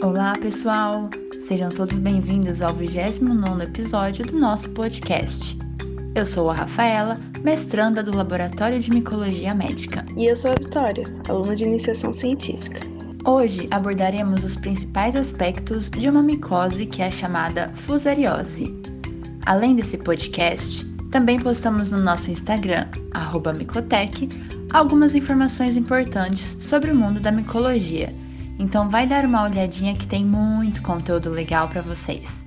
Olá, pessoal! Sejam todos bem-vindos ao 29 episódio do nosso podcast. Eu sou a Rafaela, mestranda do Laboratório de Micologia Médica. E eu sou a Vitória, aluna de iniciação científica. Hoje abordaremos os principais aspectos de uma micose que é chamada fusariose. Além desse podcast, também postamos no nosso Instagram, Micotec, algumas informações importantes sobre o mundo da micologia então vai dar uma olhadinha que tem muito conteúdo legal para vocês.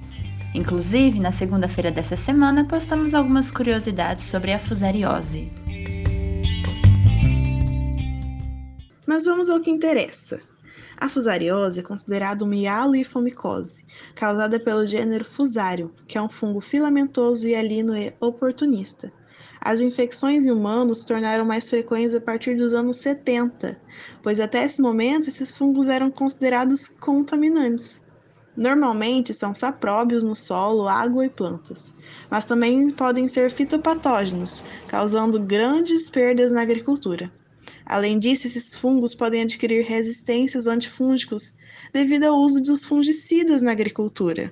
Inclusive, na segunda-feira dessa semana, postamos algumas curiosidades sobre a fusariose. Mas vamos ao que interessa. A fusariose é considerada uma hialofomicose, causada pelo gênero Fusarium, que é um fungo filamentoso e alino e oportunista. As infecções em humanos se tornaram mais frequentes a partir dos anos 70, pois até esse momento esses fungos eram considerados contaminantes. Normalmente são sapróbios no solo, água e plantas, mas também podem ser fitopatógenos, causando grandes perdas na agricultura. Além disso, esses fungos podem adquirir resistências antifúngicos devido ao uso dos fungicidas na agricultura.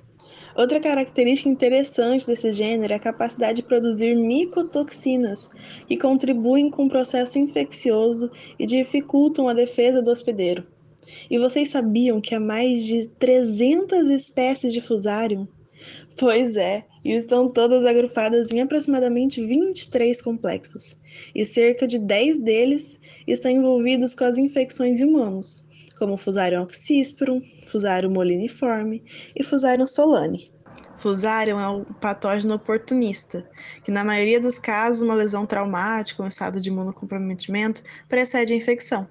Outra característica interessante desse gênero é a capacidade de produzir micotoxinas, que contribuem com o processo infeccioso e dificultam a defesa do hospedeiro. E vocês sabiam que há mais de 300 espécies de Fusarium? Pois é, e estão todas agrupadas em aproximadamente 23 complexos, e cerca de 10 deles estão envolvidos com as infecções em humanos, como Fusarium oxysporum, Fusarium moliniforme e Fusarium solane. Fusarium é um patógeno oportunista, que na maioria dos casos uma lesão traumática ou um estado de imunocomprometimento precede a infecção.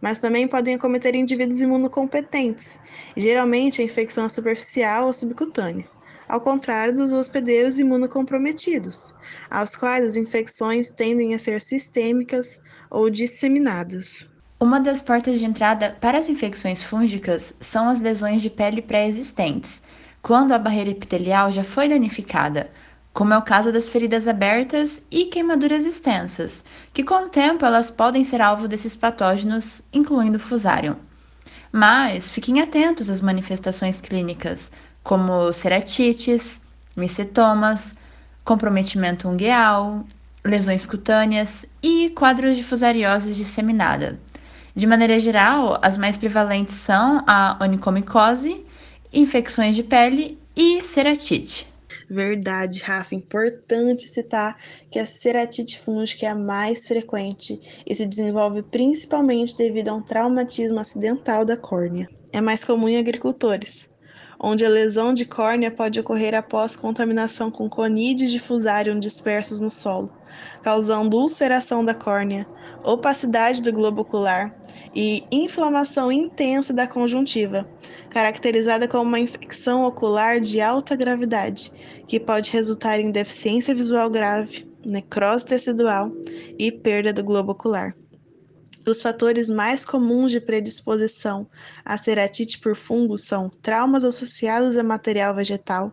Mas também podem acometer indivíduos imunocompetentes, e geralmente a infecção é superficial ou subcutânea, ao contrário dos hospedeiros imunocomprometidos, aos quais as infecções tendem a ser sistêmicas ou disseminadas. Uma das portas de entrada para as infecções fúngicas são as lesões de pele pré-existentes, quando a barreira epitelial já foi danificada, como é o caso das feridas abertas e queimaduras extensas, que com o tempo elas podem ser alvo desses patógenos, incluindo o fusarium. Mas fiquem atentos às manifestações clínicas, como ceratites, micetomas, comprometimento ungueal, lesões cutâneas e quadros de fusariose disseminada. De maneira geral, as mais prevalentes são a onicomicose, infecções de pele e ceratite. Verdade, Rafa. Importante citar que a ceratite fúngica é a mais frequente e se desenvolve principalmente devido a um traumatismo acidental da córnea. É mais comum em agricultores, onde a lesão de córnea pode ocorrer após contaminação com conídeos de fusarium dispersos no solo, causando ulceração da córnea, opacidade do globo ocular e inflamação intensa da conjuntiva, caracterizada como uma infecção ocular de alta gravidade, que pode resultar em deficiência visual grave, necrose tecidual e perda do globo ocular. Os fatores mais comuns de predisposição à ceratite por fungo são traumas associados a material vegetal,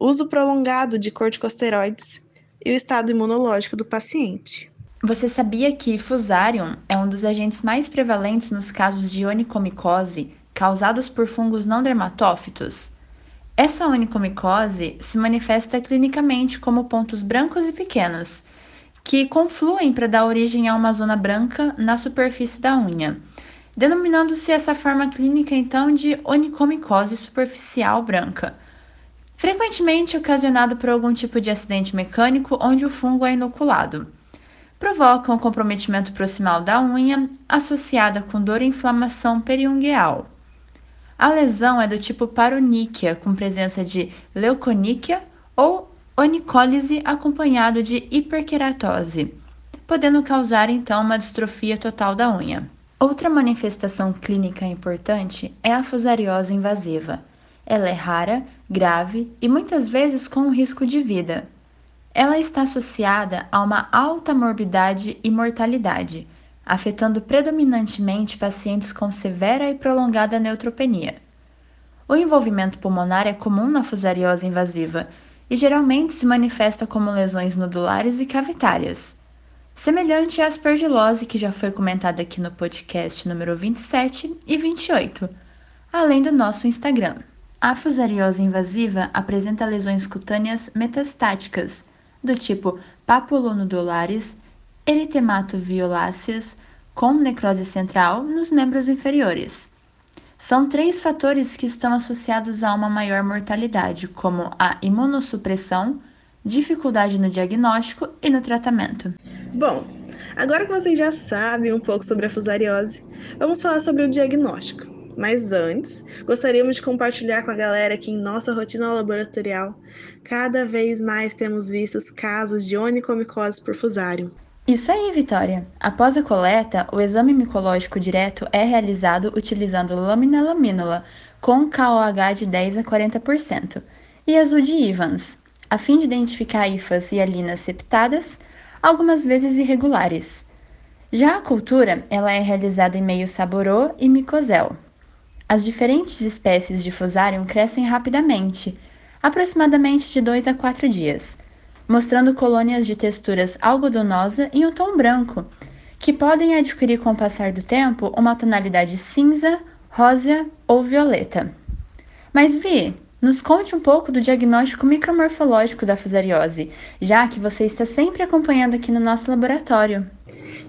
uso prolongado de corticosteroides e o estado imunológico do paciente. Você sabia que Fusarium é um dos agentes mais prevalentes nos casos de onicomicose causados por fungos não dermatófitos? Essa onicomicose se manifesta clinicamente como pontos brancos e pequenos, que confluem para dar origem a uma zona branca na superfície da unha, denominando-se essa forma clínica então de onicomicose superficial branca, frequentemente ocasionado por algum tipo de acidente mecânico onde o fungo é inoculado. Provoca um comprometimento proximal da unha associada com dor e inflamação periungueal. A lesão é do tipo paroníquia, com presença de leuconíquia ou onicólise acompanhado de hiperqueratose, podendo causar então uma distrofia total da unha. Outra manifestação clínica importante é a fusariose invasiva. Ela é rara, grave e muitas vezes com risco de vida. Ela está associada a uma alta morbidade e mortalidade, afetando predominantemente pacientes com severa e prolongada neutropenia. O envolvimento pulmonar é comum na fusariose invasiva e geralmente se manifesta como lesões nodulares e cavitárias. Semelhante à aspergilose que já foi comentada aqui no podcast número 27 e 28. além do nosso Instagram. A fusariose invasiva apresenta lesões cutâneas metastáticas, do tipo papulonodulares, eritematoviolaceas, com necrose central nos membros inferiores. São três fatores que estão associados a uma maior mortalidade, como a imunossupressão, dificuldade no diagnóstico e no tratamento. Bom, agora que vocês já sabem um pouco sobre a fusariose, vamos falar sobre o diagnóstico. Mas antes, gostaríamos de compartilhar com a galera que em nossa rotina laboratorial, cada vez mais temos visto casos de onicomicose por fusário. Isso aí, Vitória. Após a coleta, o exame micológico direto é realizado utilizando lâmina lamínula com KOH de 10 a 40% e azul de Evans, a fim de identificar hifas e alinas septadas, algumas vezes irregulares. Já a cultura, ela é realizada em meio saborô e micosel. As diferentes espécies de Fusarium crescem rapidamente, aproximadamente de 2 a 4 dias mostrando colônias de texturas algodonosa em um tom branco, que podem adquirir com o passar do tempo uma tonalidade cinza, rosa ou violeta. Mas Vi, nos conte um pouco do diagnóstico micromorfológico da fusariose, já que você está sempre acompanhando aqui no nosso laboratório.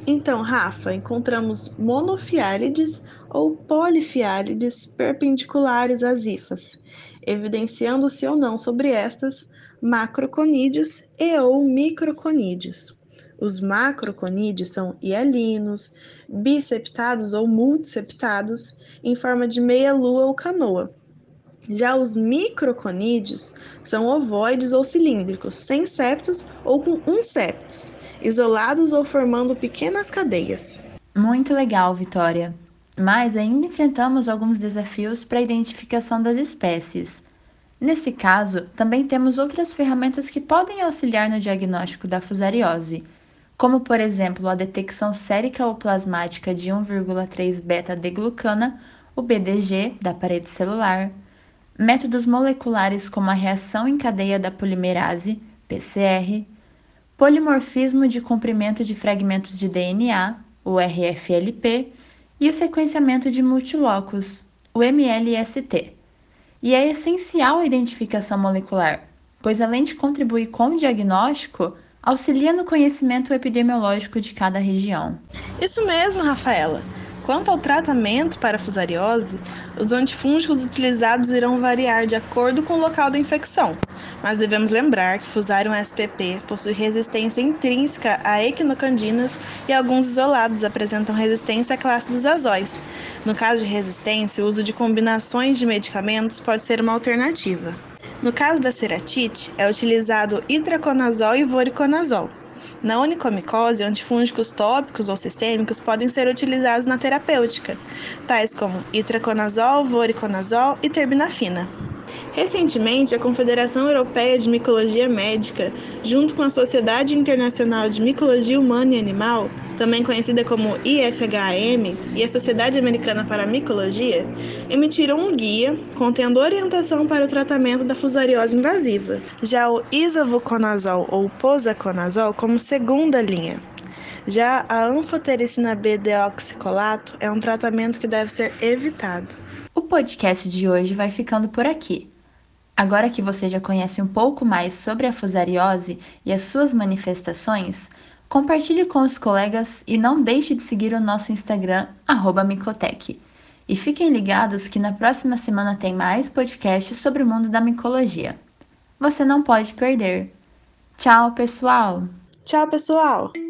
Então, Rafa, encontramos monofiálides ou polifiálides perpendiculares às hifas, evidenciando-se ou não sobre estas macroconídeos e ou microconídeos. Os macroconídeos são hialinos, biseptados ou multiseptados, em forma de meia-lua ou canoa. Já os microconídeos são ovoides ou cilíndricos, sem septos ou com um septos, isolados ou formando pequenas cadeias. Muito legal, Vitória. Mas ainda enfrentamos alguns desafios para a identificação das espécies. Nesse caso, também temos outras ferramentas que podem auxiliar no diagnóstico da fusariose, como por exemplo a detecção sérica ou plasmática de 1,3 beta-deglucana, o BDG, da parede celular, métodos moleculares como a reação em cadeia da polimerase, PCR, polimorfismo de comprimento de fragmentos de DNA, o RFLP, e o sequenciamento de multilocos, o MLST. E é essencial a identificação molecular, pois além de contribuir com o diagnóstico, auxilia no conhecimento epidemiológico de cada região. Isso mesmo, Rafaela. Quanto ao tratamento para a fusariose, os antifúngicos utilizados irão variar de acordo com o local da infecção, mas devemos lembrar que Fusarium spp possui resistência intrínseca a equinocandinas e alguns isolados apresentam resistência à classe dos azóis. No caso de resistência, o uso de combinações de medicamentos pode ser uma alternativa. No caso da ceratite, é utilizado itraconazol e voriconazol. Na onicomicose, antifúngicos tópicos ou sistêmicos podem ser utilizados na terapêutica, tais como itraconazol, voriconazol e terbinafina. Recentemente, a Confederação Europeia de Micologia Médica, junto com a Sociedade Internacional de Micologia Humana e Animal, também conhecida como ISHM, e a Sociedade Americana para a Micologia, emitiram um guia contendo orientação para o tratamento da fusariose invasiva. Já o isavuconazol ou posaconazol como segunda linha. Já a anfotericina B deoxicolato é um tratamento que deve ser evitado. O podcast de hoje vai ficando por aqui. Agora que você já conhece um pouco mais sobre a fusariose e as suas manifestações, compartilhe com os colegas e não deixe de seguir o nosso Instagram, Micotec. E fiquem ligados que na próxima semana tem mais podcasts sobre o mundo da micologia. Você não pode perder. Tchau, pessoal! Tchau, pessoal!